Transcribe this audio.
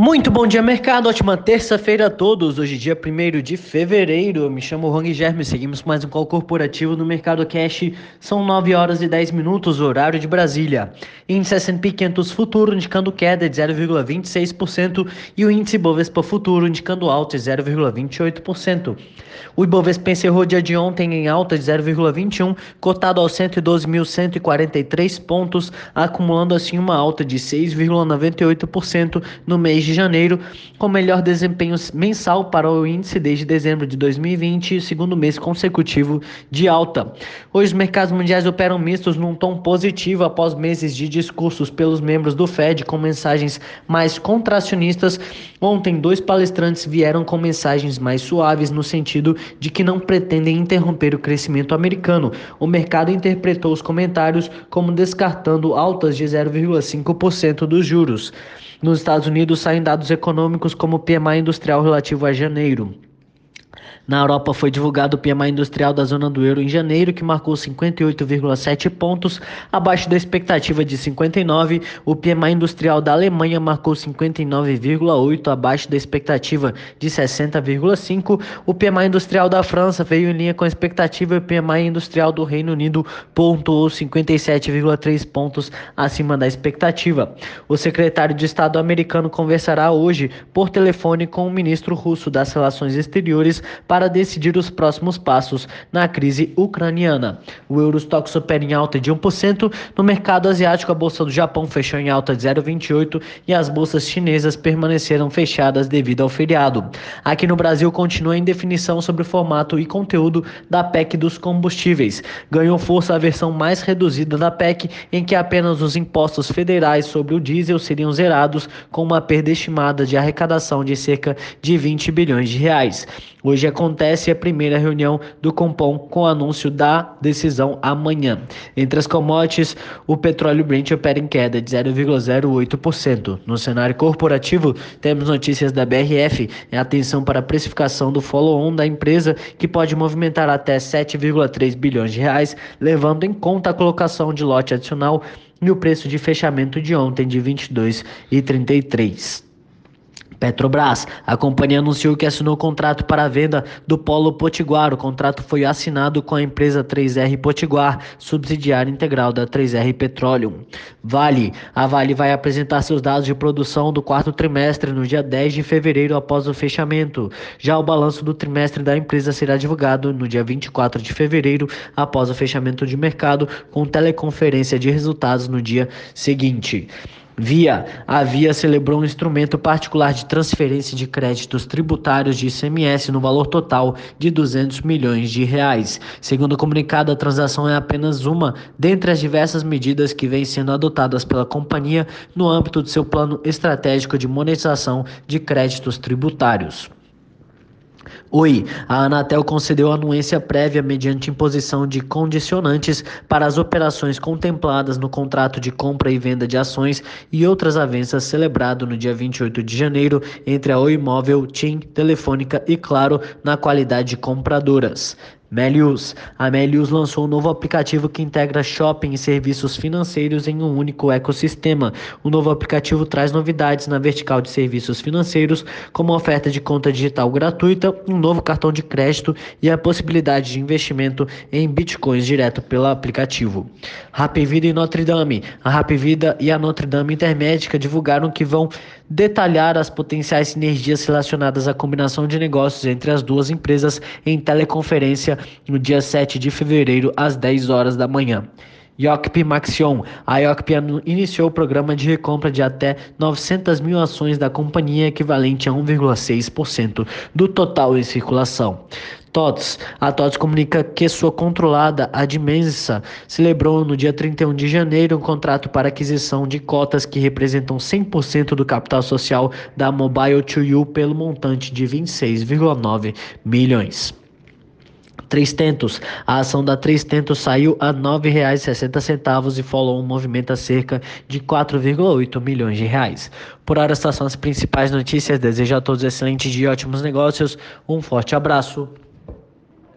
Muito bom dia, mercado. Ótima terça-feira a todos. Hoje, dia 1 de fevereiro. Me chamo Rong Germe. Seguimos mais um call corporativo no Mercado Cash. São 9 horas e 10 minutos, horário de Brasília. Índice S&P 500 Futuro indicando queda de 0,26% e o índice Bovespa Futuro indicando alta de 0,28%. O Ibovespa encerrou dia de ontem em alta de 0,21, cotado aos 112.143 pontos, acumulando assim uma alta de 6,98% no mês de janeiro, com melhor desempenho mensal para o índice desde dezembro de 2020, segundo mês consecutivo de alta. Hoje os mercados mundiais operam mistos num tom positivo após meses de discursos pelos membros do Fed com mensagens mais contracionistas. Ontem dois palestrantes vieram com mensagens mais suaves no sentido de que não pretendem interromper o crescimento americano. O mercado interpretou os comentários como descartando altas de 0,5% dos juros. Nos Estados Unidos saem dados econômicos como o PMI industrial relativo a janeiro. Na Europa foi divulgado o PMI industrial da zona do euro em janeiro, que marcou 58,7 pontos, abaixo da expectativa de 59. O PMI industrial da Alemanha marcou 59,8, abaixo da expectativa de 60,5. O PMI industrial da França veio em linha com a expectativa e o PMI industrial do Reino Unido pontuou 57,3 pontos acima da expectativa. O secretário de Estado americano conversará hoje por telefone com o ministro russo das Relações Exteriores para para decidir os próximos passos na crise ucraniana. O Eurostock supera em alta de 1%. No mercado asiático, a bolsa do Japão fechou em alta de 0,28% e as bolsas chinesas permaneceram fechadas devido ao feriado. Aqui no Brasil, continua em definição sobre o formato e conteúdo da PEC dos combustíveis. Ganhou força a versão mais reduzida da PEC, em que apenas os impostos federais sobre o diesel seriam zerados, com uma perda estimada de arrecadação de cerca de 20 bilhões de reais. Hoje é acontece a primeira reunião do Compom com o anúncio da decisão amanhã. Entre as commodities, o petróleo Brent opera em queda de 0,08%. No cenário corporativo, temos notícias da BRF e atenção para a precificação do follow-on da empresa, que pode movimentar até 7,3 bilhões de reais, levando em conta a colocação de lote adicional e o preço de fechamento de ontem de 22,33. Petrobras. A companhia anunciou que assinou contrato para a venda do Polo Potiguar. O contrato foi assinado com a empresa 3R Potiguar, subsidiária integral da 3R Petroleum. Vale. A Vale vai apresentar seus dados de produção do quarto trimestre no dia 10 de fevereiro após o fechamento. Já o balanço do trimestre da empresa será divulgado no dia 24 de fevereiro após o fechamento de mercado, com teleconferência de resultados no dia seguinte. Via, a Via celebrou um instrumento particular de transferência de créditos tributários de ICMS no valor total de 200 milhões de reais. Segundo o comunicado, a transação é apenas uma dentre as diversas medidas que vêm sendo adotadas pela companhia no âmbito de seu plano estratégico de monetização de créditos tributários. Oi, a Anatel concedeu anuência prévia mediante imposição de condicionantes para as operações contempladas no contrato de compra e venda de ações e outras avanças celebrado no dia 28 de janeiro entre a Oi Móvel, TIM, Telefônica e Claro na qualidade de compradoras. Melius. A Melius lançou um novo aplicativo que integra shopping e serviços financeiros em um único ecossistema. O novo aplicativo traz novidades na vertical de serviços financeiros, como oferta de conta digital gratuita, um novo cartão de crédito e a possibilidade de investimento em bitcoins direto pelo aplicativo. Happy Vida e Notre Dame. A Happy Vida e a Notre Dame Intermédica divulgaram que vão detalhar as potenciais sinergias relacionadas à combinação de negócios entre as duas empresas em teleconferência no dia 7 de fevereiro, às 10 horas da manhã. Yocp Maxion. A Yocp iniciou o programa de recompra de até 900 mil ações da companhia, equivalente a 1,6% do total em circulação. TOTS. A TOTS comunica que sua controlada, a Dimensa, celebrou no dia 31 de janeiro um contrato para aquisição de cotas que representam 100% do capital social da Mobile 2U pelo montante de 26,9 milhões. Três Tentos. A ação da Três Tentos saiu a R$ 9,60 e follow um movimento a cerca de 4,8 milhões de reais. Por hora, estas são as principais notícias. Desejo a todos excelente dia e ótimos negócios. Um forte abraço.